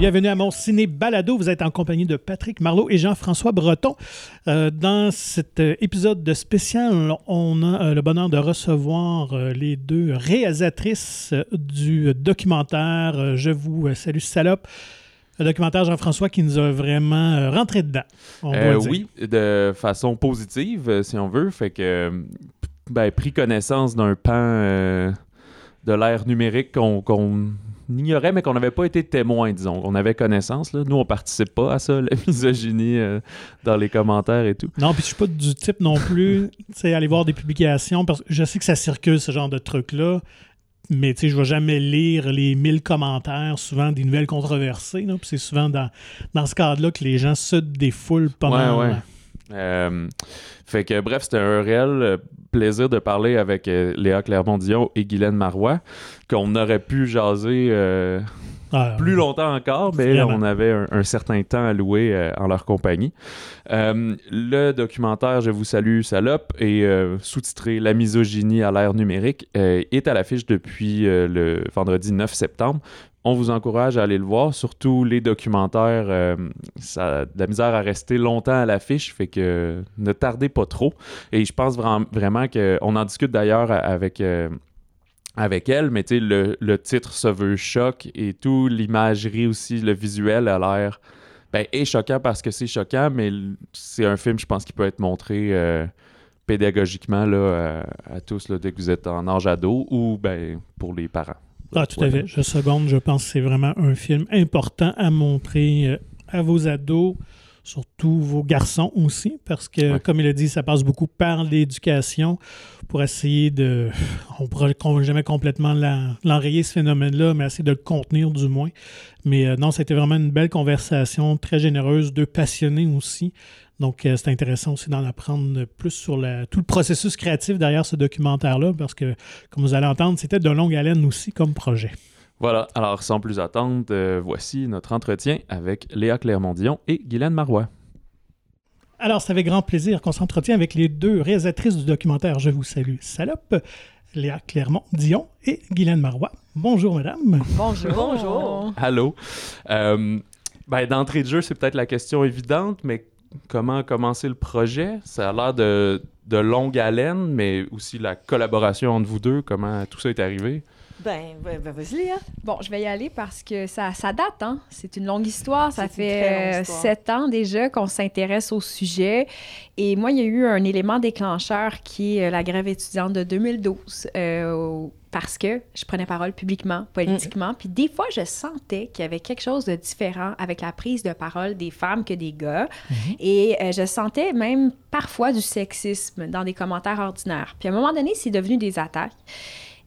Bienvenue à mon ciné balado. Vous êtes en compagnie de Patrick Marlot et Jean-François Breton. Euh, dans cet euh, épisode de spécial, on a euh, le bonheur de recevoir les deux réalisatrices du documentaire Je vous salue salope. Le documentaire Jean-François qui nous a vraiment rentré dedans. on Euh, doit dire. oui, de façon positive, si on veut. Fait que, ben, pris connaissance d'un pan euh, de l'ère numérique qu'on qu'on ignorait, mais qu'on n'avait pas été témoin, disons. On avait connaissance. Là. Nous, on participe pas à ça, la misogynie euh, dans les commentaires et tout. Non, puis je suis pas du type non plus, tu sais, aller voir des publications, parce que je sais que ça circule, ce genre de truc-là, mais tu sais, je vais jamais lire les 1000 commentaires, souvent des nouvelles controversées, puis c'est souvent dans, dans ce cadre-là que les gens se défoulent pas Ouais, mal. ouais. Euh, fait que, bref, c'était un réel euh, plaisir de parler avec euh, Léa Clermont-Dion et Guylaine Marois, qu'on aurait pu jaser euh, Ah, plus longtemps encore, mais Vraiment. on avait un, un certain temps à louer euh, en leur compagnie. Le documentaire Je vous salue, salope, euh, sous-titré La misogynie à l'ère numérique, est à l'affiche depuis le vendredi 9 septembre. On vous encourage à aller le voir, surtout les documentaires. euh, la misère à rester longtemps à l'affiche, fait que ne tardez pas trop. Et je pense vra- vraiment qu'on en discute d'ailleurs avec. euh, avec elle, mais le, le titre se veut choc et tout, l'imagerie aussi, le visuel a l'air ben, est choquant parce que c'est choquant, mais c'est un film, je pense, qui peut être montré euh, pédagogiquement à, tous, dès que vous êtes en âge ado ou ben, pour les parents. Ah, tout à fait. Je seconde, je pense que c'est vraiment un film important à montrer euh, à vos ados, surtout vos garçons aussi, parce que, Ouais. comme il a dit, ça passe beaucoup par l'éducation pour essayer de. On ne pourra jamais complètement l'en- l'enrayer, ce phénomène-là, mais essayer de le contenir du moins. Mais euh, non, c'était vraiment une belle conversation, très généreuse, deux passionnés aussi. Donc, euh, c'est intéressant aussi d'en apprendre plus sur la- tout le processus créatif derrière ce documentaire-là, parce que, comme vous allez entendre, c'était de longue haleine aussi comme projet. Voilà, alors sans plus attendre, euh, voici notre entretien avec Léa Clermont-Dion et Guylaine Marois. Alors, c'est avec grand plaisir qu'on s'entretient avec les deux réalisatrices du documentaire Je vous salue, salope, Léa Clermont-Dion et Guylaine Marois. Bonjour, mesdames. Bonjour. Bonjour. Allô? Euh, ben, D'entrée de jeu, c'est peut-être la question évidente, mais comment commencer le projet? Ça a l'air de, de longue haleine, mais aussi la collaboration entre vous deux, comment tout ça est arrivé? Ben, ben, ben, vas-y, hein. Bon, je vais y aller parce que ça, ça date, hein? C'est une longue histoire. Ça fait euh, histoire. sept ans déjà qu'on s'intéresse au sujet. Et moi, il y a eu un élément déclencheur qui est euh, la grève étudiante de 2012. euh, au- parce que je prenais parole publiquement, politiquement. Puis des fois, je sentais qu'il y avait quelque chose de différent avec la prise de parole des femmes que des gars. Et euh, je sentais même parfois du sexisme dans des commentaires ordinaires. Puis à un moment donné, c'est devenu des attaques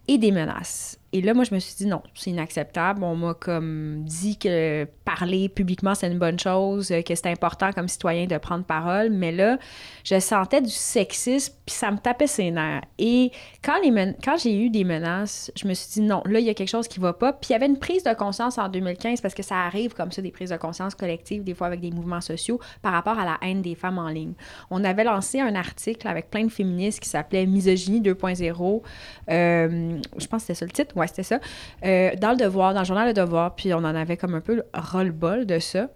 et des menaces. Et là, moi, je me suis dit non, c'est inacceptable. On m'a comme dit que parler publiquement, c'est une bonne chose, euh, que c'est important comme citoyen de prendre parole. Mais là, je sentais du sexisme, puis ça me tapait ses nerfs. Et quand, men- quand j'ai eu des menaces, je me suis dit non, là, il y a quelque chose qui va pas. Puis il y avait une prise de conscience en 2015, parce que ça arrive comme ça, des prises de conscience collectives, des fois avec des mouvements sociaux, par rapport à la haine des femmes en ligne. On avait lancé un article avec plein de féministes qui s'appelait Misogynie 2.0. Euh, je pense que c'était ça le titre. Ouais, c'était ça. Euh, dans le Devoir, dans le journal Le Devoir. Puis on en avait comme un peu de ça.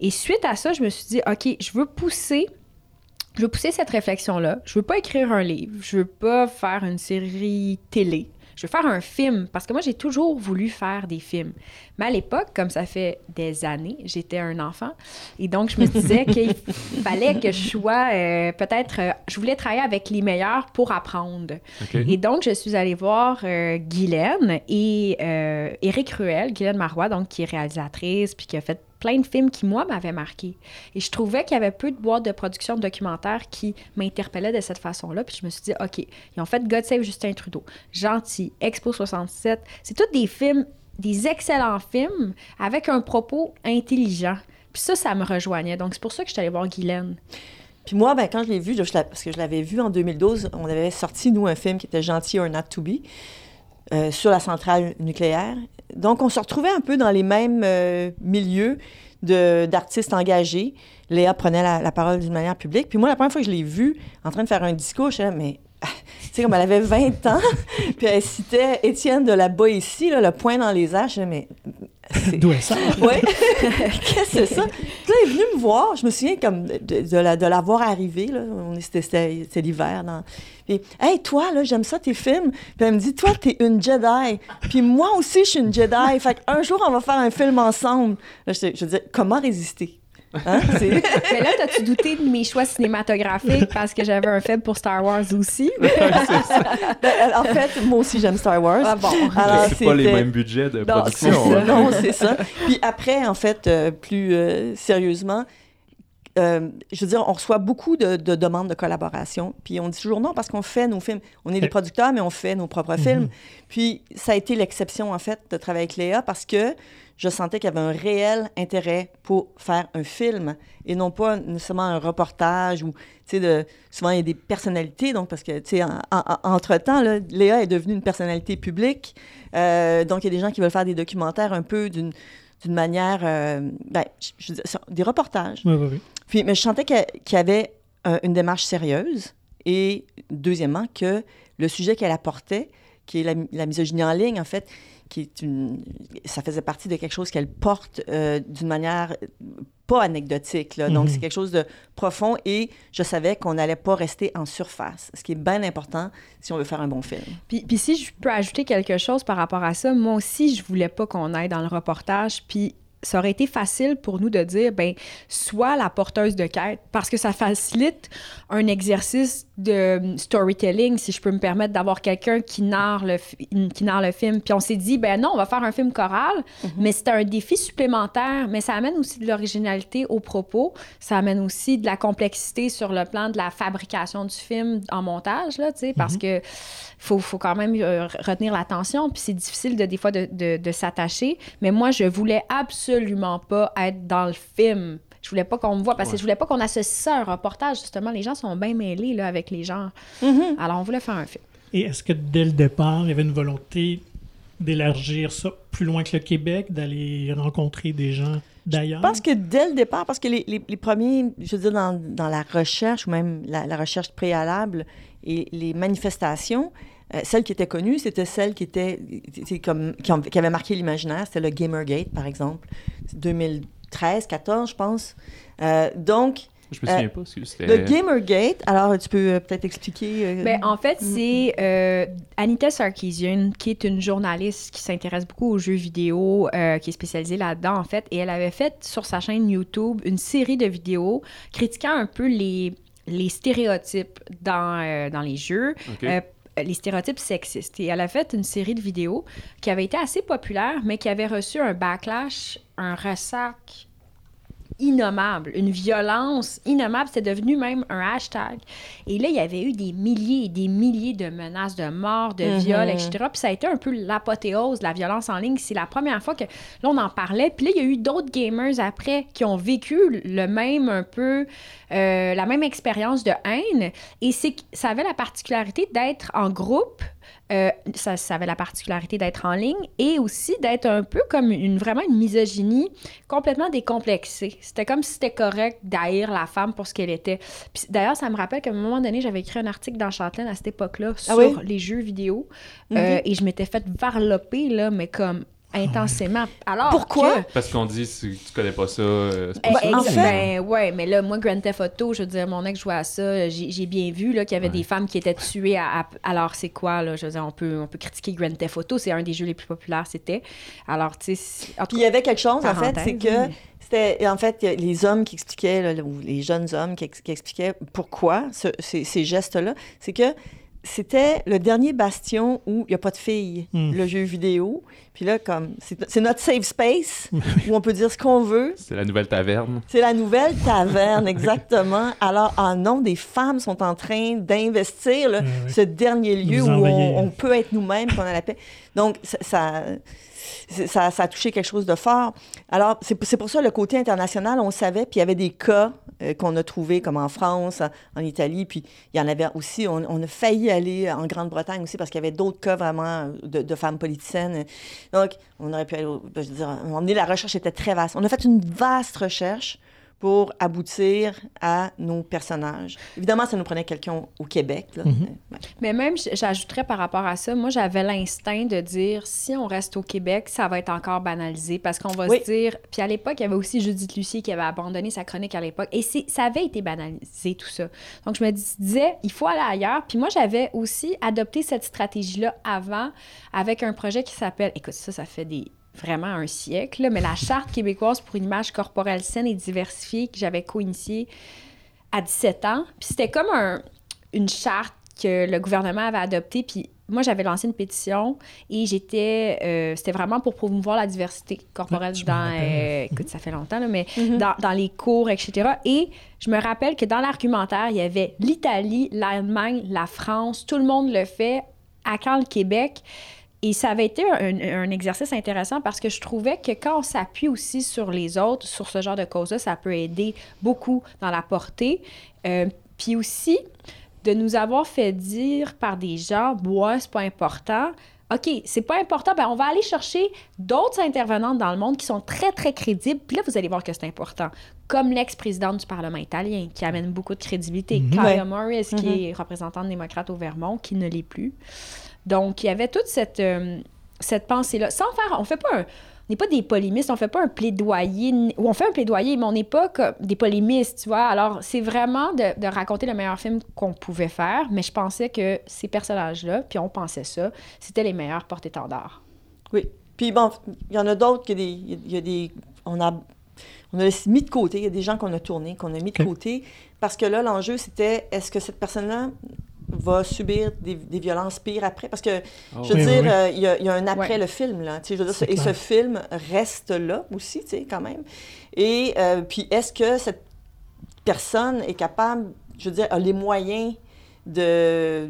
Et suite à ça, je me suis dit, OK, je veux pousser. Je veux pousser cette réflexion-là. Je veux pas écrire un livre. Je veux pas faire une série télé. Je veux faire un film parce que moi, j'ai toujours voulu faire des films. Mais à l'époque, comme ça fait des années, j'étais un enfant. Et donc, je me disais qu'il fallait que je sois euh, peut-être. euh, je voulais travailler avec les meilleurs pour apprendre. Et donc, je suis allée voir euh, Guylaine et euh, Éric Ruel, Guylaine Marois, donc qui est réalisatrice, puis qui a fait plein de films qui, moi, m'avaient marqué. Et je trouvais qu'il y avait peu de boîtes de production de documentaires qui m'interpellaient de cette façon-là. Puis je me suis dit, OK, ils ont fait God Save Justin Trudeau, Gentil, Expo 67. C'est tous des films, des excellents films avec un propos intelligent. Puis ça, ça me rejoignait. Donc, c'est pour ça que je suis allée voir Guylaine. Puis moi, ben, quand je l'ai vu, parce que je l'avais vu en 2012, on avait sorti, nous, un film qui était Gentil or Not to Be euh, sur la centrale nucléaire. Donc, on se retrouvait un peu dans les mêmes euh, milieux d'artistes engagés. Léa prenait la, parole d'une manière publique. Puis moi, la première fois que je l'ai vue en train de faire un discours, je suis mais ah, tu sais, comme elle avait 20 ans, puis elle citait Étienne de la Boétie, le point dans les disais, mais D'où est ça? Oui. Qu'est-ce que c'est ça? Puis là, il est venu me voir. Je me souviens comme de, de, la, de. Là. On- C'était, l'hiver. Dans... Puis, hey, toi, là, j'aime ça, tes films. Puis elle me dit, toi, t'es une Jedi. Puis moi aussi, je suis une Jedi. Fait qu'un jour, on va faire un film ensemble. Là, je, je disais, comment résister? Hein? Mais là, t'as-tu douté de mes choix cinématographiques parce que j'avais un faible pour Star Wars aussi? Ben, en fait, moi aussi, j'aime Star Wars. Ah bon. Alors, c'est pas les mêmes budgets de Non, c'est production. ça. hein. Non, c'est ça. Puis après, en fait, euh, plus euh, sérieusement, euh, je veux dire, on reçoit beaucoup de, de demandes de collaboration. Puis on dit toujours non parce qu'on fait nos films. On est des producteurs, mais on fait nos propres films. Puis ça a été l'exception, en fait, de travailler avec Léa parce que je sentais qu'il y avait un réel intérêt pour faire un film et non pas nécessairement un reportage ou, tu sais, souvent il y a des personnalités, donc parce que, tu sais, en- en- entre-temps, là, Léa est devenue une personnalité publique, Euh, donc il y a des gens qui veulent faire des documentaires un peu d'une d'une manière, euh, ben, je- je des reportages. Oui, oui, oui. Puis, mais je sentais qu'il y avait euh, une démarche sérieuse et, deuxièmement, que le sujet qu'elle apportait, qui est la, la misogynie en ligne, en fait, qui est une, ça faisait partie de quelque chose qu'elle porte euh, d'une manière pas anecdotique. Là. Donc, Mhm. c'est quelque chose de profond et je savais qu'on n'allait pas rester en surface, ce qui est bien important si on veut faire un bon film. Puis, puis si je peux ajouter quelque chose par rapport à ça, moi aussi, je voulais pas qu'on aille dans le reportage. Puis ça aurait été facile pour nous de dire, ben, sois la porteuse de quête, parce que ça facilite un exercice de hum, storytelling, si je peux me permettre d'avoir quelqu'un qui narre le qui narre le film. Puis on s'est dit, ben non, on va faire un film choral, mais c'est un défi supplémentaire, mais ça amène aussi de l'originalité au propos, ça amène aussi de la complexité sur le plan de la fabrication du film en montage, là, tu sais, parce que faut, faut quand même euh, retenir l'attention, puis c'est difficile de, des fois de, de- de s'attacher. Mais moi, je voulais absolument pas être dans le film. Je voulais pas qu'on me voit parce que je voulais pas qu'on associe ça à un reportage. Justement, les gens sont bien mêlés là, avec les genres. Mm-hmm. Alors, on voulait faire un film. Et est-ce que dès le départ, il y avait une volonté d'élargir ça plus loin que le Québec, d'aller rencontrer des gens d'ailleurs? Je pense que dès le départ, parce que les, premiers, je veux dire, dans, la recherche, ou même la, recherche préalable et les manifestations, euh, celles qui étaient connues, c'était celles qui étaient, comme, qui, qui avaient marqué l'imaginaire, c'était le Gamergate, par exemple, 2000 13, 14, je pense. Euh, donc. Je me souviens euh, pas si. Le Gamergate, alors tu peux euh, peut-être expliquer. Euh, ben, en fait, mm. c'est Anita Sarkeesian, qui est une journaliste qui s'intéresse beaucoup aux jeux vidéo, qui est spécialisée là-dedans, en fait. Et elle avait fait sur sa chaîne YouTube une série de vidéos critiquant un peu les, les stéréotypes dans, dans les jeux. Les stéréotypes sexistes. Et elle a fait une série de vidéos qui avait été assez populaire, mais qui avait reçu un backlash un ressac innommable, une violence innommable. C'était devenu même un hashtag. Et là, il y avait eu des milliers et des milliers de menaces de mort, de Mhm. viols, etc. Puis ça a été un peu l'apothéose de la violence en ligne. C'est la première fois que là, on en parlait. Puis là, il y a eu d'autres gamers après qui ont vécu le même un peu, euh, la même expérience de haine. Et ça avait la particularité d'être en groupe. Euh, ça, ça avait la particularité d'être en ligne et aussi d'être un peu comme une vraiment une misogynie complètement décomplexée. C'était comme si c'était correct d'haïr la femme pour ce qu'elle était. Puis D'ailleurs, ça me rappelle qu'à un moment donné, j'avais écrit un article dans Châtelaine à cette époque-là sur oui? les jeux vidéo Mhm. euh, et je m'étais fait varloper, là, mais comme intensément. Alors Pourquoi? que- Parce qu'on dit, si tu connais pas ça, euh, c'est pas eh, ça. en ex- fait- ben, ouais, mais là, moi, Grand Theft Auto, je veux dire, mon ex jouait à ça. J'ai j'ai bien vu là, qu'il y avait Ouais. des femmes qui étaient tuées à. à- alors, c'est quoi, là? Je veux dire, on peut, on peut critiquer Grand Theft Auto. C'est un des jeux les plus populaires, c'était. Alors, tu sais. Puis il y avait quelque chose, en fait, c'est que c'était, en fait, les hommes qui expliquaient, là, ou les jeunes hommes qui, ex- qui expliquaient pourquoi ce- ces, ces gestes-là, c'est que c'était le dernier bastion où il n'y a pas de filles, Hmm. le jeu vidéo. Puis là, comme, c'est notre safe space où on peut dire ce qu'on veut. C'est la nouvelle taverne. C'est la nouvelle taverne, exactement. Alors, en nom, des femmes sont en train d'investir ouais. ce dernier lieu Vous où on, on peut être nous-mêmes, qu'on a la paix. Donc, ça, ça, ça a touché quelque chose de fort. Alors, c'est pour ça le côté international, on savait, puis il y avait des cas euh, qu'on a trouvés, comme en France, en, Italie, puis il y en avait aussi, on, on a failli aller en Grande-Bretagne aussi, parce qu'il y avait d'autres cas vraiment de, de femmes politiciennes. Donc, on aurait pu aller, je veux dire, donné, la recherche était très vaste. On a fait une vaste recherche pour aboutir à nos personnages. Évidemment, ça nous prenait quelqu'un au Québec. Là. Mhm. Ouais. Mais même, j'ajouterais par rapport à ça, moi, j'avais l'instinct de dire, si on reste au Québec, ça va être encore banalisé parce qu'on va Oui. se dire... Puis à l'époque, il y avait aussi Judith Lucie qui avait abandonné sa chronique à l'époque. Et c'est- ça avait été banalisé, tout ça. Donc, je me dis- disais, il faut aller ailleurs. Puis moi, j'avais aussi adopté cette stratégie-là avant avec un projet qui s'appelle... Écoute, ça, ça fait des vraiment un siècle, là, mais la Charte québécoise pour une image corporelle saine et diversifiée que j'avais co-initiée à 17 ans. Puis c'était comme un- une charte que le gouvernement avait adoptée. Puis moi, j'avais lancé une pétition et j'étais. euh, c'était vraiment pour promouvoir la diversité corporelle Ouais, dans. rappelle. euh, écoute, ça fait longtemps, là, mais Mhm. dans, dans les cours, etc. Et je me rappelle que dans l'argumentaire, il y avait l'Italie, l'Allemagne, la France, tout le monde le fait. À quand le Québec? Et ça avait été un, un exercice intéressant parce que je trouvais que quand on s'appuie aussi sur les autres, sur ce genre de causes-là, ça peut aider beaucoup dans la portée. Euh, Puis aussi, de nous avoir fait dire par des gens, ouais, c'est pas important. OK, c'est pas important, ben on va aller chercher d'autres intervenantes dans le monde qui sont très, très crédibles. Puis là, vous allez voir que c'est important. Comme l'ex-présidente du Parlement italien, qui amène beaucoup de crédibilité. Mhm. Kaya Ouais. Morris, qui est représentante démocrate au Vermont, qui ne l'est plus. Donc, il y avait toute cette, euh, cette pensée-là. Sans faire, on fait pas un, on n'est pas des polémistes, on fait pas un plaidoyer, ou on fait un plaidoyer, mais on n'est pas comme des polémistes, tu vois. Alors, c'est vraiment de, de raconter le meilleur film qu'on pouvait faire, mais je pensais que ces personnages-là, puis on pensait ça, c'était les meilleurs porte-étendards. Oui. Puis bon, il y en a d'autres que des. Il y a des. On a. On a mis de côté, il y a des gens qu'on a tournés, qu'on a mis de côté, parce que là, l'enjeu, c'était est-ce que cette personne-là va subir des, des violences pires après? Parce que, Oh. je veux Oui, dire, oui. euh, il y, a, il y a un après Ouais. le film, là. Tu sais, je veux dire, et ce film reste là aussi, tu sais, quand même. Et euh, puis, est-ce que cette personne est capable, je veux dire, a les moyens de,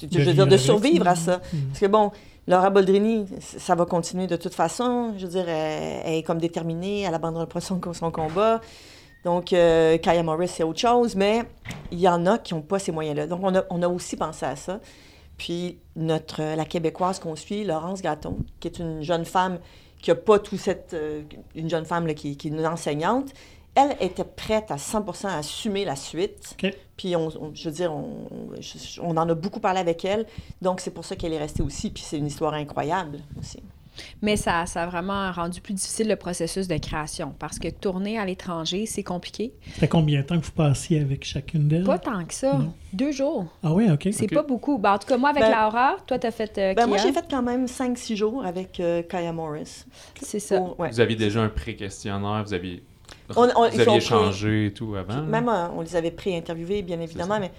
je De veux vivre dire, de survivre à ça? Mhm. Parce que bon, Laura Boldrini, ça va continuer de toute façon. Je veux dire, elle, elle est comme déterminée, elle abandonnera pas son, son combat. Donc, euh, Kaya Morris, c'est autre chose, mais il y en a qui n'ont pas ces moyens-là. Donc, on a, on a aussi pensé à ça. Puis, notre, la Québécoise qu'on suit, Laurence Gâton, qui est une jeune femme qui n'a pas tout cette... euh, une jeune femme là, qui, qui est une enseignante, elle était prête à 100% à assumer la suite. Puis, on, on- je veux dire, on en a beaucoup parlé avec elle. Donc, c'est pour ça qu'elle est restée aussi. Puis, c'est une histoire incroyable aussi. Mais ça, ça a vraiment rendu plus difficile le processus de création, parce que tourner à l'étranger, c'est compliqué. C'était combien de temps que vous passiez avec chacune d'elles? Pas tant que ça. Non. Deux jours. Ah oui, OK. C'est pas beaucoup. Ben, en tout cas, moi, avec Ben- Laura, toi, t'as fait euh, Ben, moi, j'ai fait quand même 5-6 jours avec euh, Kaya Morris. C'est ça. Pour- ouais. Vous aviez déjà un pré-questionnaire, vous aviez, On- on- vous aviez pré- échangé et tout avant. Même, euh, on les avait pré-interviewés, bien évidemment, mais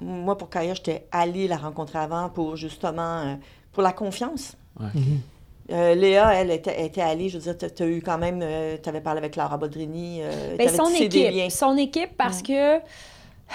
moi, pour Kaya, j'étais allée la rencontrer avant pour justement, euh, pour la confiance. Mhm. Euh, Léa, elle était, était allée, je veux dire, tu as eu quand même, tu avais parlé avec Laura Boldrini, euh, Ben, son des équipe. liens. Son équipe, parce que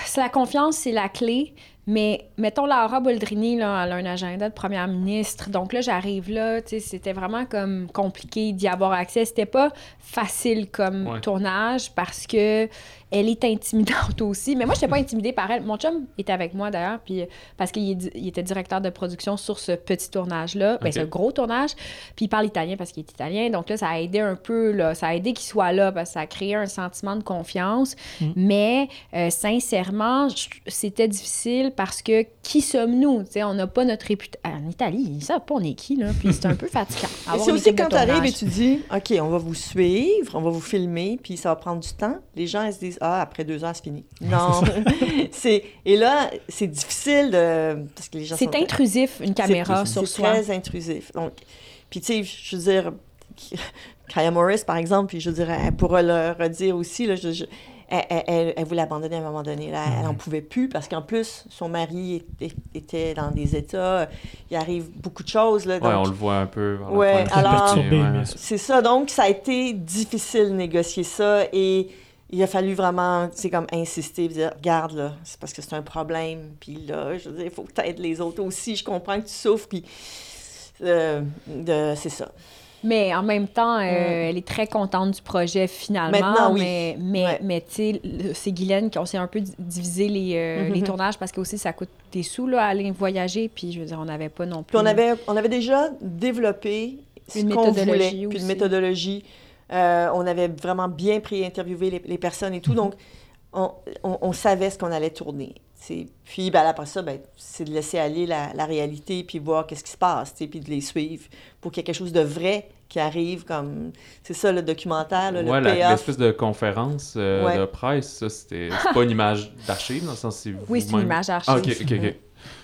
c'est la confiance, c'est la clé. Mais mettons, Laura Boldrini, là, elle a un agenda de première ministre. Donc là, j'arrive là, tu sais, c'était vraiment comme compliqué d'y avoir accès. C'était pas facile comme Ouais. tournage parce que elle est intimidante aussi. Mais moi, je n'étais pas intimidée par elle. Mon chum était avec moi d'ailleurs, puis parce qu'il il était directeur de production sur ce petit tournage-là, ben, Ok. ce gros tournage. Puis il parle italien parce qu'il est italien. Donc là, ça a aidé un peu, là, ça a aidé qu'il soit là parce que ça a créé un sentiment de confiance. Mm. Mais euh, sincèrement, c'était difficile parce que qui sommes-nous? On n'a pas notre réputation. En Italie, ils savent pas on est qui, là. Puis c'est un peu fatigant. C'est aussi quand tu arrives et tu dis, OK, on va vous suivre, on va vous filmer, puis ça va prendre du temps. Les gens, ils se disent, ah, après deux heures, c'est fini. Non. c'est Et là, c'est difficile de. Parce que les gens C'est intrusif, une caméra C'est- sur C'est soi. très intrusif. Donc, puis tu sais, je veux dire, Kaya Morris, par exemple, puis je dire, elle pourra le redire aussi, là, je- je- elle, elle- elle- voulait abandonner à un moment donné. Là, elle n'en pouvait plus parce qu'en plus, son mari était, était dans des états. Il arrive beaucoup de choses. Là, Ouais, donc- on le voit un peu. Ouais, du alors- ouais. c'est ça. Donc, ça a été difficile de négocier ça et il a fallu vraiment, c'est comme insister, dire, regarde, là, c'est parce que c'est un problème. Puis là, je veux dire, il faut que tu aides les autres aussi. Je comprends que tu souffres. Puis euh, de- c'est ça. Mais en même temps, euh, Mm. elle est très contente du projet finalement. Maintenant, oui. Mais, mais, Ouais. mais tu sais, c'est Guylaine qui on s'est un peu di- divisé les, euh, Mhm. les tournages parce que aussi ça coûte des sous là, aller voyager. Puis je veux dire, on n'avait pas non plus. Puis on avait, on avait déjà développé ce qu'on voulait, puis aussi. une méthodologie. Euh, on avait vraiment bien pré-interviewé les, les personnes et tout. Donc, on, on- on savait ce qu'on allait tourner. Puis ben, après ça, ben, c'est de laisser aller la, la réalité, puis voir qu'est-ce qui se passe, tu sais, puis de les suivre pour qu'il y ait quelque chose de vrai qui arrive. comme C'est ça le documentaire, là, ouais, le l'espèce de conférence euh, Ouais. de presse, ça, c'était c'est pas une image d'archive, dans le sens c'est Oui, c'est une image Ah, d'archive. ok, ok, ok.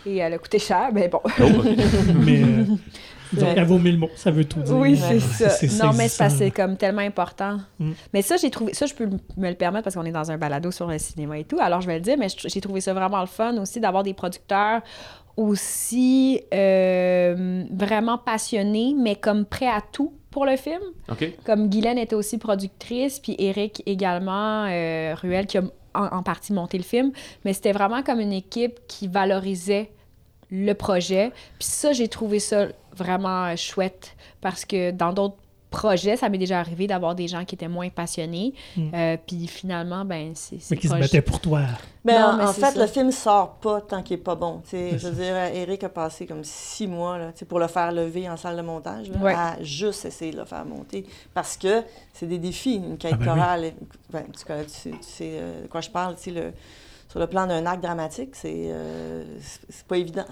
Et elle a coûté cher, mais bon. Oh. Mais euh, Ouais. qu'elle vaut mille mots, ça veut tout dire. Oui, c'est ça. Non, mais saisissant. c'est comme tellement important. Mm. Mais ça, j'ai trouvé ça, je peux me le permettre parce qu'on est dans un balado sur le cinéma et tout. Alors, je vais le dire, mais j'ai trouvé ça vraiment le fun aussi d'avoir des producteurs aussi euh, vraiment passionnés, mais comme prêts à tout pour le film. Ok. Comme Guylaine était aussi productrice, puis Eric également, euh, Ruel, qui a en, en partie monté le film. Mais c'était vraiment comme une équipe qui valorisait le projet. Puis ça, j'ai trouvé ça vraiment chouette parce que dans d'autres projets, ça m'est déjà arrivé d'avoir des gens qui étaient moins passionnés. Mm. Euh, puis finalement, ben, c'est... c'est Mais qui se battait pour toi. Ben, Non, en, mais en c'est fait, ça. le film sort pas tant qu'il est pas bon. tu sais. C'est Je veux ça. dire, Eric a passé comme six mois là, tu sais, pour le faire lever en salle de montage, là, Ouais. à juste essayer de le faire monter. Parce que c'est des défis, une quête Ah ben oui. chorale. Ben, tu, connais- tu sais, tu sais, euh, de quoi je parle, tu sais, le- sur le plan d'un acte dramatique, c'est euh, pas évident.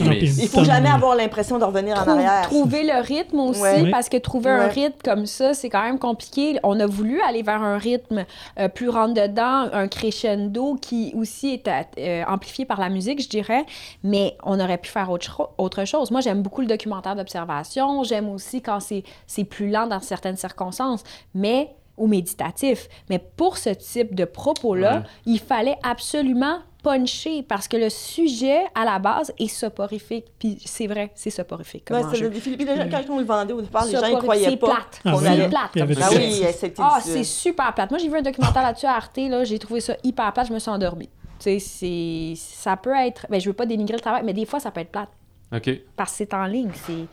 Mais Il faut jamais avoir l'impression de revenir en arrière. Trouver le rythme aussi, Ouais. parce que trouver un rythme comme ça, c'est quand même compliqué. On a voulu aller vers un rythme euh, plus rentre-dedans, un crescendo qui aussi est euh, amplifié par la musique, je dirais, mais on aurait pu faire autre, autre chose. Moi, j'aime beaucoup le documentaire d'observation, j'aime aussi quand c'est c'est plus lent dans certaines circonstances, mais ou méditatif. Mais pour ce type de propos-là, Ouais. il fallait absolument puncher parce que le sujet à la base est soporifique. Puis c'est vrai, c'est soporifique comme Ouais, c'est enjeu. le défi. Puis déjà, quand on le vendait au départ, les gens ne croyaient c'est pas. plate. Ah oui, allait- C'est plate. Comme Ah oui, c'était Ah, c'est super plate. Moi, j'ai vu un documentaire là-dessus à Arte, là, j'ai trouvé ça hyper plate, je me suis endormie. Tu sais, c'est... ça peut être... Ben, je veux pas dénigrer le travail, mais des fois, ça peut être plate. Ok. Parce que c'est en ligne, c'est...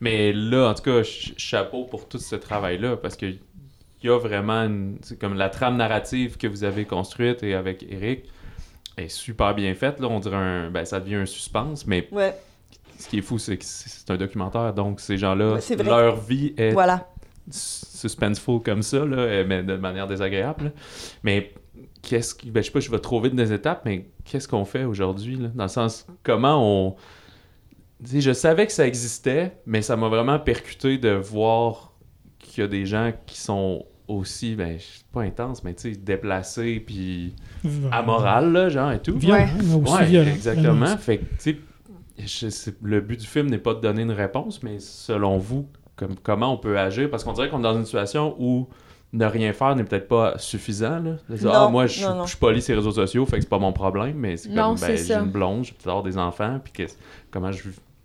Mais là, en tout cas, ch- chapeau pour tout ce travail-là, parce que il y a vraiment une, c'est comme la trame narrative que vous avez construite et avec Eric est super bien faite. Là, on dirait un, ben, ça devient un suspense, mais Ouais, ce qui est fou, c'est que c'est un documentaire, donc ces gens-là, Ouais, leur vie est voilà. suspenseful comme ça, là, mais de manière désagréable. là. Mais qu'est-ce qui. Ben, je sais pas, je vais trop vite des étapes, mais qu'est-ce qu'on fait aujourd'hui, là? Dans le sens, comment on. Tu sais, je savais que ça existait, mais ça m'a vraiment percuté de voir qu'il y a des gens qui sont aussi, ben, pas intenses, mais tu sais, déplacés, puis amoral, là, genre, et tout. Violent, Ouais, violent. exactement. Fait que, tu sais, le but du film n'est pas de donner une réponse, mais selon vous, comme, comment on peut agir? Parce qu'on dirait qu'on est dans une situation où ne rien faire n'est peut-être pas suffisant. Là. De dire, Non, ah, moi, je non, non. je suis poli sur les réseaux sociaux, fait que c'est pas mon problème, mais c'est comme, ben, j'ai une blonde, j'ai peut-être des enfants, puis qu'est-ce- comment je,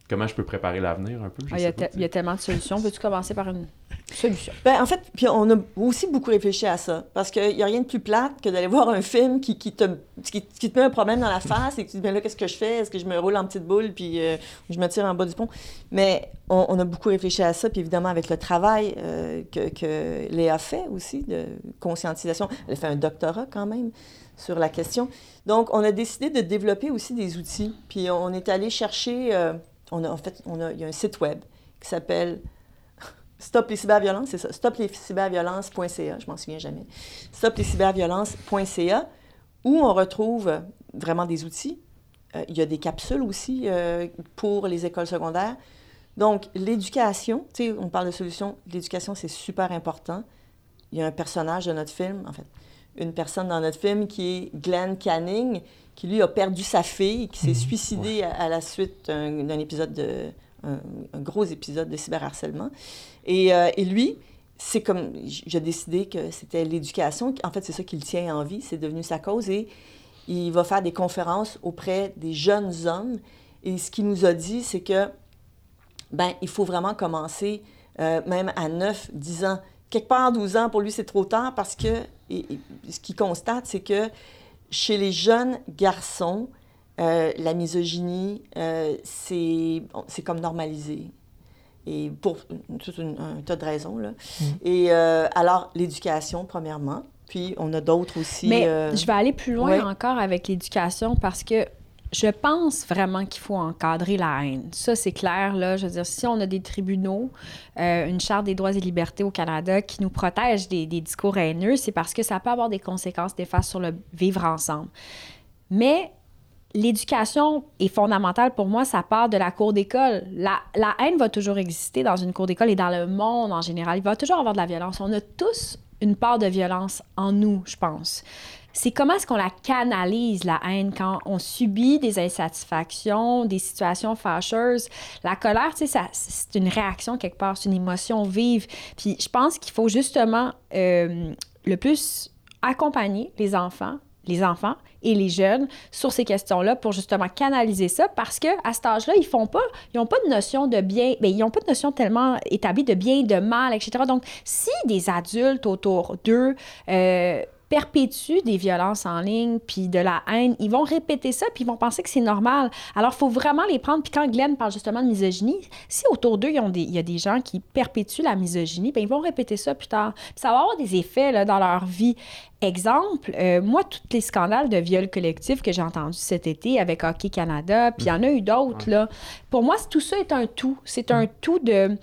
comment je peux préparer l'avenir un peu? Ah, Il y, a y tellement de solutions. Peux-tu commencer par une solution? Ben, en fait, puis on a aussi beaucoup réfléchi à ça. Parce qu'il n'y a rien de plus plate que d'aller voir un film qui, qui, te, qui, qui te met un problème dans la face et que tu te dis, ben là, qu'est-ce que je fais? Est-ce que je me roule en petite boule puis euh, je me tire en bas du pont? Mais on, on a beaucoup réfléchi à ça, puis évidemment, avec le travail euh, que, que Léa fait aussi, de conscientisation. Elle a fait un doctorat quand même sur la question. Donc, on a décidé de développer aussi des outils. Puis on est allé chercher, euh, on a, en fait, on a, il y a un site web qui s'appelle Stop les cyberviolences, c'est ça. Stop les cyberviolences.ca, je m'en souviens jamais. Stop les cyberviolences.ca, où on retrouve vraiment des outils. Euh, il y a des capsules aussi euh, pour les écoles secondaires. Donc, l'éducation, tu sais, on parle de solutions. L'éducation, c'est super important. Il y a un personnage de notre film, en fait, une personne dans notre film qui est Glenn Canning, qui lui a perdu sa fille, qui s'est Mhm. suicidé à, à la suite d'un épisode de. Un, un gros épisode de cyberharcèlement. Et, euh, et lui, c'est comme. J'ai décidé que c'était l'éducation. En fait, c'est ça qui le tient en vie. C'est devenu sa cause. Et il va faire des conférences auprès des jeunes hommes. Et ce qu'il nous a dit, c'est que, ben, il faut vraiment commencer euh, même à 9, 10 ans. Quelque part, 12 ans, pour lui, c'est trop tard parce que et- et ce qu'il constate, c'est que chez les jeunes garçons, euh, la misogynie, euh, c'est comme normalisé. Et pour tout un tas de raisons. Là. Et euh, alors, l'éducation, premièrement. Puis, on a d'autres aussi. Mais euh, je vais aller plus loin ouais. encore avec l'éducation parce que je pense vraiment qu'il faut encadrer la haine. Ça, c'est clair, là. Je veux dire, si on a des tribunaux, euh, une charte des droits et libertés au Canada qui nous protège des, discours haineux, c'est parce que ça peut avoir des conséquences néfastes sur le vivre ensemble. Mais l'éducation est fondamentale pour moi, ça part de la cour d'école. La, la, haine va toujours exister dans une cour d'école et dans le monde en général. Il va toujours avoir de la violence. On a tous une part de violence en nous, je pense c'est comment est-ce qu'on la canalise, la haine, quand on subit des insatisfactions, des situations fâcheuses? La colère, tu sais, c'est une réaction quelque part, c'est une émotion vive. Puis je pense qu'il faut justement euh, le plus accompagner les enfants les enfants et les jeunes sur ces questions-là pour justement canaliser ça parce que à cet âge-là, ils font pas, ils n'ont pas de notion de bien, bien ils n'ont pas de notion tellement établie de bien de mal, etc. Donc, si des adultes autour d'eux euh, perpétuent des violences en ligne, puis de la haine, ils vont répéter ça, puis ils vont penser que c'est normal. Alors, il faut vraiment les prendre. Puis quand Glenn parle justement de misogynie, si autour d'eux, il y a des gens qui perpétuent la misogynie, bien, ils vont répéter ça plus tard. Puis ça va avoir des effets là, dans leur vie. Exemple, euh, moi, tous les scandales de viol collectif que j'ai entendus cet été avec Hockey Canada, puis il y en a eu d'autres, là. Pour moi, tout ça est un tout. C'est un tout de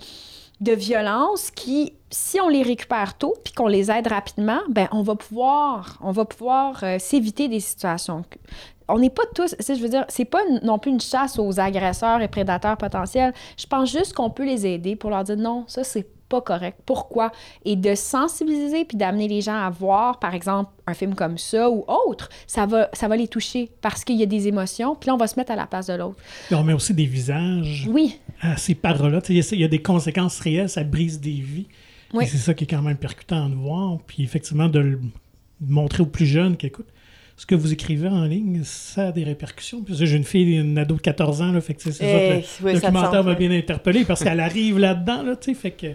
de violence qui, si on les récupère tôt puis qu'on les aide rapidement, ben on va pouvoir, on va pouvoir euh, s'éviter des situations. On n'est pas tous, je veux dire, c'est pas non plus une chasse aux agresseurs et prédateurs potentiels. Je pense juste qu'on peut les aider pour leur dire non, ça c'est pas correct. Pourquoi? Et de sensibiliser puis d'amener les gens à voir, par exemple, un film comme ça ou autre, ça va, ça va les toucher parce qu'il y a des émotions, puis là, on va se mettre à la place de l'autre. on met aussi des visages oui. à ces paroles-là. Il y a des conséquences réelles, ça brise des vies. Oui. C'est ça qui est quand même percutant de voir. Puis effectivement, de le montrer aux plus jeunes qu'écoute, ce que vous écrivez en ligne, ça a des répercussions. J'ai une fille, une ado de 14 ans, là, fait que c'est ça que le documentaire m'a bien interpellé parce qu'elle arrive là-dedans, là, tu sais, fait que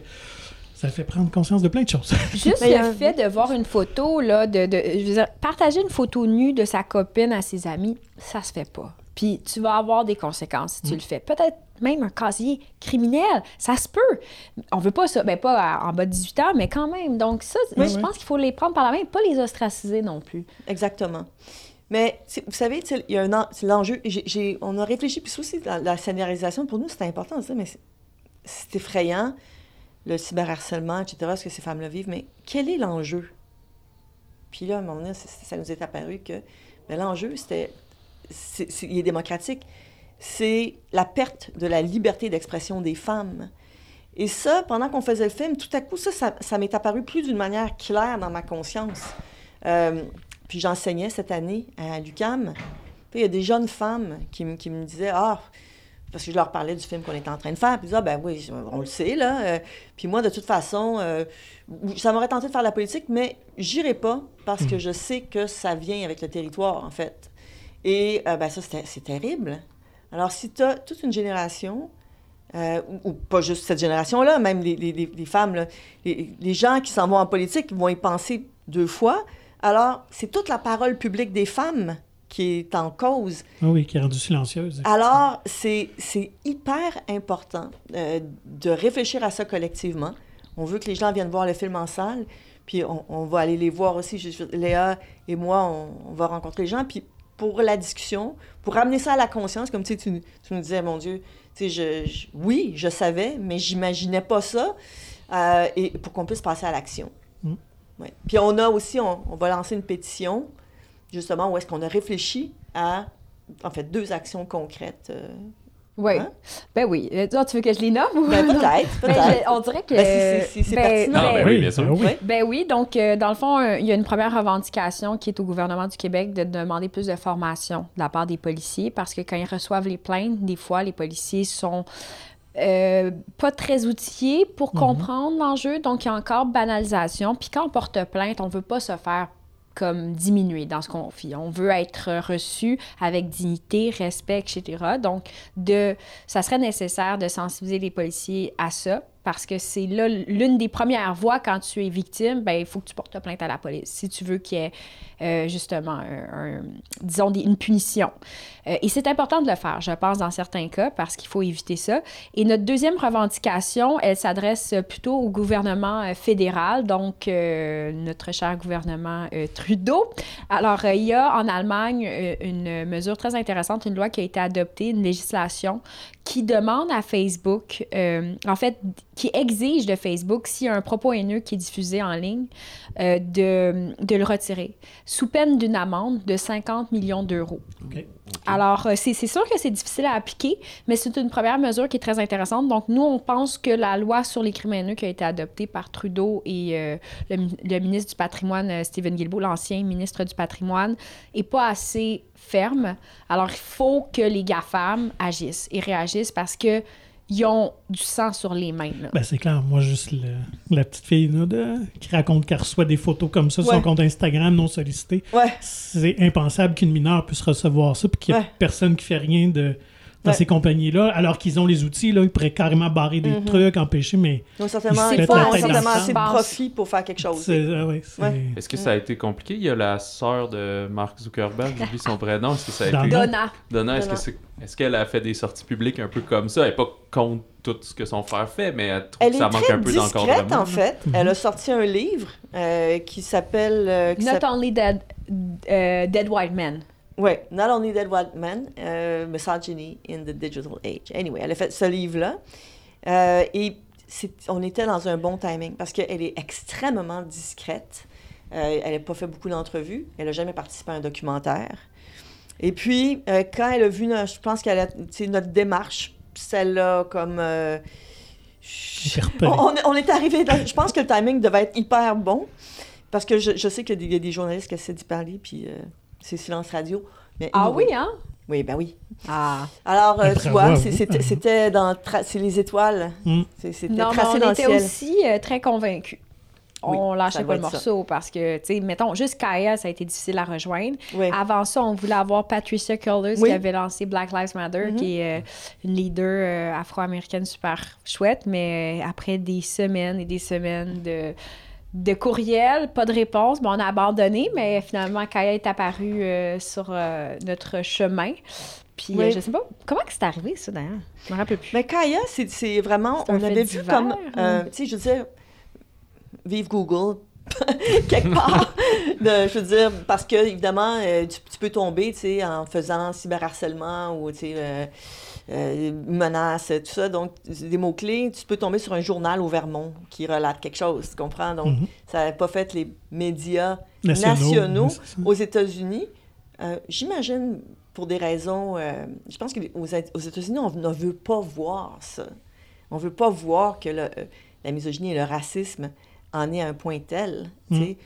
ça fait prendre conscience de plein de choses. Juste le fait de voir une photo, là, de, de je veux dire, partager une photo nue de sa copine à ses amis, ça se fait pas. Puis tu vas avoir des conséquences si tu mm. le fais. Peut-être même un casier criminel, ça se peut. On veut pas ça, ben pas en bas de 18 ans, mais quand même. Donc ça, je pense qu'il faut les prendre par la main, pas les ostraciser non plus. Exactement. Mais vous savez, il y a un l'enjeu. On a réfléchi, puis aussi la, la scénarisation, pour nous, c'était important, ça, mais c'est effrayant, le cyberharcèlement, etc., ce que ces femmes-là vivent, mais quel est l'enjeu? Puis là, à un moment donné, ça nous est apparu que ben, l'enjeu, c'était. Il est démocratique c'est la perte de la liberté d'expression des femmes. Et ça, pendant qu'on faisait le film, tout à coup, ça, ça, m'est apparu plus d'une manière claire dans ma conscience. Euh, puis j'enseignais cette année à l'UCAM. Puis il y a des jeunes femmes qui, qui, me disaient Ah, parce que je leur parlais du film qu'on était en train de faire. Puis ils disaient Ah, ben oui, on le sait, là. Euh, puis moi, de toute façon, euh, ça m'aurait tenté de faire la politique, mais j'irai pas parce que hmm. je sais que ça vient avec le territoire, en fait. Et ben ça, c'est terrible. Alors, si tu as toute une génération, euh, ou, pas juste cette génération-là, même les, les, les femmes, là, les, les, gens qui s'en vont en politique vont y penser deux fois. Alors, c'est toute la parole publique des femmes qui est en cause. Ah oui, qui est rendue silencieuse. Alors, c'est hyper important euh, de réfléchir à ça collectivement. On veut que les gens viennent voir le film en salle, puis on, on va aller les voir aussi. Léa et moi, on, on va rencontrer les gens, puis pour la discussion, pour ramener ça à la conscience, comme tu, tu, nous disais, mon Dieu, tu sais, je, oui, je savais, mais j'imaginais pas ça, euh, et pour qu'on puisse passer à l'action. Mm. Puis on a aussi, on, va lancer une pétition, justement, où est-ce qu'on a réfléchi à, en fait, deux actions concrètes euh, oui. Hein? Ben oui. Euh, tu veux que je les nomme? Ben, peut-être, ben, peut-être. on dirait que... Ben, c'est pertinent. Ah, ben, oui, bien sûr. Oui. Ben oui, donc, euh, dans le fond, euh, il y a une première revendication qui est au gouvernement du Québec de demander plus de formation de la part des policiers parce que quand ils reçoivent les plaintes, des fois, les policiers sont... pas très outillés pour mhm. comprendre l'enjeu, donc il y a encore banalisation. Puis quand on porte plainte, on ne veut pas se faire comme diminuer dans ce qu'on. On veut être reçu avec dignité, respect, etc. Donc, de, ça serait nécessaire de sensibiliser les policiers à ça. parce que c'est là l'une des premières voies quand tu es victime, ben il faut que tu portes plainte à la police si tu veux qu'il y ait euh, justement, disons, une punition. Euh, et c'est important de le faire, je pense, dans certains cas, parce qu'il faut éviter ça. Et notre deuxième revendication, elle s'adresse plutôt au gouvernement euh, fédéral, donc notre cher gouvernement Trudeau. Alors, il y a en Allemagne une mesure très intéressante, une loi qui a été adoptée, une législation qui demande à Facebook, en fait, qui exige de Facebook, s'il y a un propos haineux qui est diffusé en ligne, de, de le retirer sous peine d'une amende de 50 millions d'euros. Alors, euh, c'est sûr que c'est difficile à appliquer, mais c'est une première mesure qui est très intéressante. Donc, nous, on pense que la loi sur les crimes haineux qui a été adoptée par Trudeau et euh, le, ministre du patrimoine, euh, Stephen Guilbeault, l'ancien ministre du patrimoine, est pas assez ferme. Alors, il faut que les GAFAM agissent et réagissent parce que ils ont du sang sur les mains. Ben, c'est clair. Moi, juste la petite fille de, qui raconte qu'elle reçoit des photos comme ça sur son compte Instagram non sollicité. C'est impensable qu'une mineure puisse recevoir ça puis qu'il n'y ait personne qui fait rien de, dans ces compagnies-là, alors qu'ils ont les outils, là, ils pourraient carrément barrer des mhm. trucs, empêcher, mais. Ils ont certainement, assez de profit pour faire quelque chose. Ah Est-ce que ça a été compliqué? Il y a la sœur de Mark Zuckerberg, j'oublie son prénom. Est-ce que ça a été... Donna. Donna, est-ce qu'elle a fait des sorties publiques un peu comme ça? Elle n'est pas contre tout ce que son frère fait, mais elle trouve que ça manque un peu d'encadrement. en fait. Mhm. Elle a sorti un livre euh, qui s'appelle... Euh, Not Only Dead, euh, Dead White Men. Oui, Not Only Dead White Men, uh, Misogyny in the Digital Age. Anyway, elle a fait ce livre-là. Euh, et on était dans un bon timing parce qu'elle est extrêmement discrète. Euh, elle n'a pas fait beaucoup d'entrevues. Elle n'a jamais participé à un documentaire. Et puis, euh, quand elle a vu, je pense qu'elle a, notre démarche, celle-là, comme. On, on, est arrivé. je pense que le timing devait être hyper bon parce que je, je sais qu'il y a des journalistes qui essaient d'y parler, puis c'est silence radio. Mais ah oui, hein? Oui, ben oui. Ah. Alors, euh, tu vois, c'était dans c'est les étoiles. Mm. C'était tracé on était aussi euh, très convaincus. on lâchait pas le morceau parce que, tu sais, mettons, juste Kaya, ça a été difficile à rejoindre. Avant ça, on voulait avoir Patricia Cullers qui avait lancé Black Lives Matter, mm-hmm. qui est euh, une leader afro-américaine super chouette, mais après des semaines et des semaines de de courriel, pas de réponse. Bon, on a abandonné, mais finalement, Kaya est apparue euh, sur euh, notre chemin. Puis, euh, je sais pas, comment c'est arrivé, ça, d'ailleurs? Je me rappelle plus. Mais Kaya, c'est vraiment, on avait vu comme, hein? tu sais, je veux dire, vive Google, quelque part. de, je veux dire, parce que, évidemment, tu, peux tomber, tu sais, en faisant cyberharcèlement ou, tu sais, euh, menaces, tout ça. Donc, des mots-clés, tu peux tomber sur un journal au Vermont qui relate quelque chose, tu comprends? Donc, mhm. ça n'avait pas fait les médias nationaux, aux États-Unis. Euh, j'imagine, pour des raisons... Euh, je pense qu'aux aux États-Unis, on ne veut pas voir ça. On ne veut pas voir que la misogynie et le racisme en est à un point tel, tu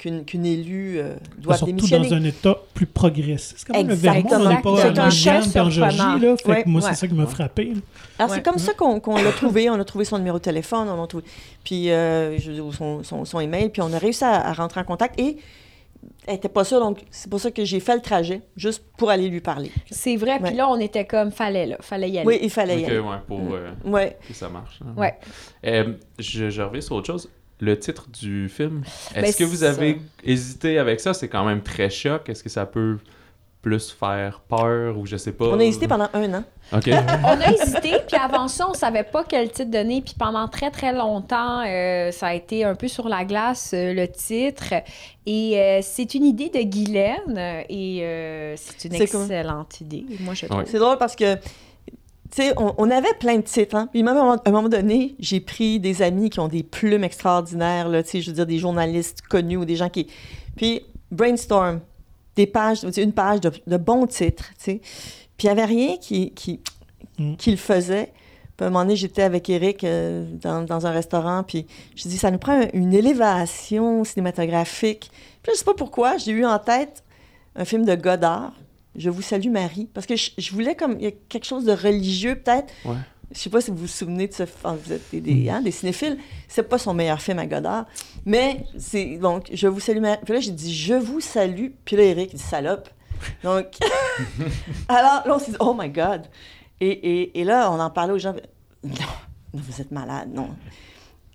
qu'une élue euh, doit Surtout démissionner. dans un État plus progressiste. C'est comme le Vermont, on n'est pas en en Georgie, là. Fait que moi, c'est ça qui m'a frappé. Alors, c'est comme ça qu'on l'a trouvé. On a trouvé son numéro de téléphone, on a trouvé... puis euh, son, son, son, email, puis on a réussi à, rentrer en contact. Et elle n'était pas sûre, donc c'est pour ça que j'ai fait le trajet, juste pour aller lui parler. C'est vrai, puis là, on était comme, fallait là, fallait y aller. Oui, il fallait y aller. Ouais, pour euh, que ça marche. Hein. Ouais. je, je reviens sur autre chose le titre du film. Ben, Est-ce que vous avez hésité avec ça? C'est quand même très choc. Est-ce que ça peut plus faire peur ou je sais pas? On a hésité pendant un an. On a hésité, puis avant ça, on savait pas quel titre donner. Puis pendant très, très longtemps, euh, ça a été un peu sur la glace, euh, le titre. Et euh, c'est une idée de Guylaine et c'est une excellente idée, moi, je trouve. C'est drôle parce que sais, on, avait plein de titres, hein? Puis même à un moment donné, j'ai pris des amis qui ont des plumes extraordinaires, là, tu sais, je veux dire, des journalistes connus ou des gens qui... Puis, brainstorm, des pages, une page de, bons titres, tu sais. Puis il n'y avait rien qui, qui, mm. qui, le faisait. Puis à un moment donné, j'étais avec Eric euh, dans, dans, un restaurant, puis je dis, ça nous prend une élévation cinématographique. Puis je sais pas pourquoi, j'ai eu en tête un film de Godard, je vous salue Marie. Parce que je, voulais comme. Il y a quelque chose de religieux, peut-être. Ouais. Je sais pas si vous vous souvenez de ce. vous êtes des, des, hein, des cinéphiles. C'est pas son meilleur film à Godard. Mais c'est. Donc, je vous salue Marie. Puis là, j'ai dit, je vous salue. Puis là, Eric, il dit salope. Donc. alors, là, on s'est dit, oh my God. Et, et, et, là, on en parlait aux gens. Non, Vous êtes malade, non.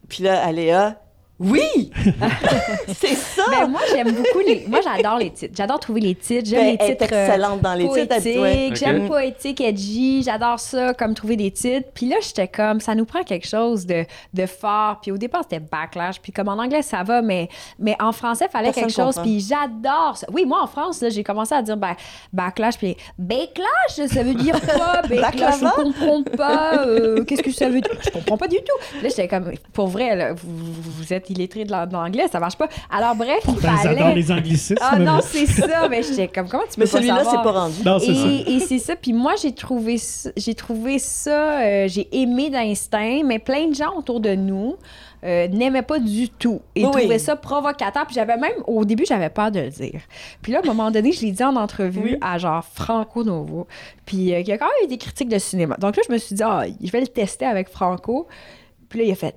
Puis là, Aléa, oui! c'est ça! Ben, moi, j'aime beaucoup les. Moi, j'adore les titres. J'adore trouver les titres. J'aime Ben, les titres. euh, excellente dans les titres. poétique, elle- ouais. Ok. j'aime poétique, edgy, j'adore ça, comme trouver des titres. Puis là, j'étais comme, ça nous prend quelque chose de, de fort. Puis au départ, c'était backlash. Puis comme en anglais, ça va, mais, mais en français, il fallait Personne quelque chose. comprend. Puis j'adore ça. Oui, moi, en France, là, j'ai commencé à dire ben, backlash. Puis backlash, ça veut dire quoi? Backlash, je comprends pas. euh, Qu'est-ce que ça veut dire? Je comprends pas du tout. Puis là, j'étais comme, pour vrai, là, vous, vous êtes illettré de l'an- de l'anglais, ça marche pas. Alors, bref, il ils adorent fallait. les anglicismes. Ah non, c'est ça. Mais j'étais comme, comment tu peux Mais pas celui-là, c'est pas rendu. Non, c'est ça. Et, c'est ça. Puis moi, j'ai trouvé ça, j'ai trouvé ça, euh, j'ai aimé d'instinct, mais plein de gens autour de nous euh, n'aimaient pas du tout. Et oui. trouvaient ça provocateur. Puis j'avais même, au début, j'avais peur de le dire. Puis là, à un moment donné, je l'ai dit en entrevue Oui. à genre Franco Novo. Puis euh, il y a quand même eu des critiques de cinéma. Donc là, je me suis dit, ah, je vais le tester avec Franco. Puis là, il a fait.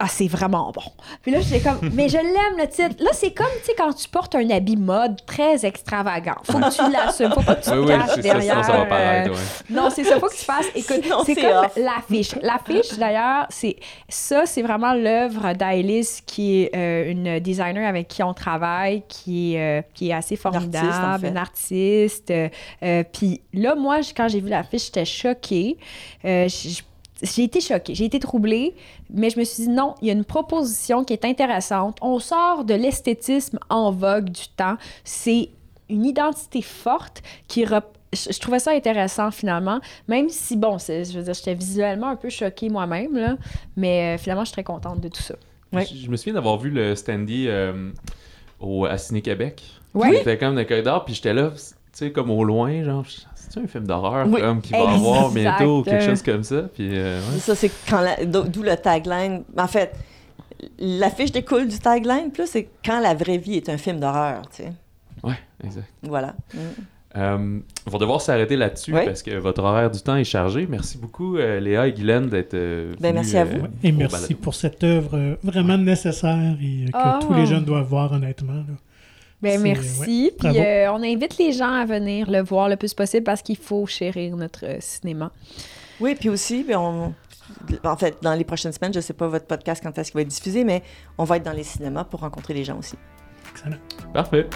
Ah, c'est vraiment bon. Puis là, j'étais comme, mais je l'aime le titre. Là, c'est comme, tu sais, quand tu portes un habit mode très extravagant. Faut que tu l'assumes. Faut pas que tu Oui, te oui, caches c'est ça, sinon derrière. ça va euh, paraître. ouais. non, c'est ça, faut que tu fasses. Écoute, Sinon, c'est c'est comme off. l'affiche. L'affiche, d'ailleurs, c'est ça, c'est vraiment l'œuvre d'Ailis, qui est euh, une designer avec qui on travaille, qui est, euh, qui est assez formidable, artiste, en fait. une artiste. euh, Puis là, moi, quand j'ai vu l'affiche, j'étais choquée. Euh, j'ai été choquée, j'ai été troublée, mais je me suis dit non, il y a une proposition qui est intéressante. On sort de l'esthétisme en vogue du temps. C'est une identité forte qui rep- je je trouvais ça intéressant finalement, même si bon, c'est- je veux dire, j'étais visuellement un peu choquée moi-même là, mais euh, finalement, je suis très contente de tout ça. Ouais. Je, je me souviens d'avoir vu le standy euh, au, à Ciné-Québec. Ouais. C'était comme dans le corridor, puis j'étais là, tu sais, comme au loin, genre, c'est un film d'horreur Oui, comme qui va avoir bientôt ou quelque chose comme ça? Puis, euh, ouais. Ça, c'est quand d'où le tagline. En fait, l'affiche découle du tagline, plus c'est quand la vraie vie est un film d'horreur, tu sais. ouais, exact. Voilà. Mm. Euh, on va devoir s'arrêter là-dessus Oui. parce que votre horaire du temps est chargé. Merci beaucoup, euh, Léa et Guylaine, d'être euh, Ben, merci à vous. euh. Et merci balado. pour cette œuvre euh, vraiment nécessaire et euh, que tous les jeunes doivent voir, honnêtement. là. Ben C'est- merci. Puis euh, on invite les gens à venir le voir le plus possible parce qu'il faut chérir notre euh, cinéma. Oui, puis aussi, ben, on- en fait, dans les prochaines semaines, je ne sais pas votre podcast quand est-ce qu'il va être diffusé, mais on va être dans les cinémas pour rencontrer les gens aussi. Excellent. Parfait.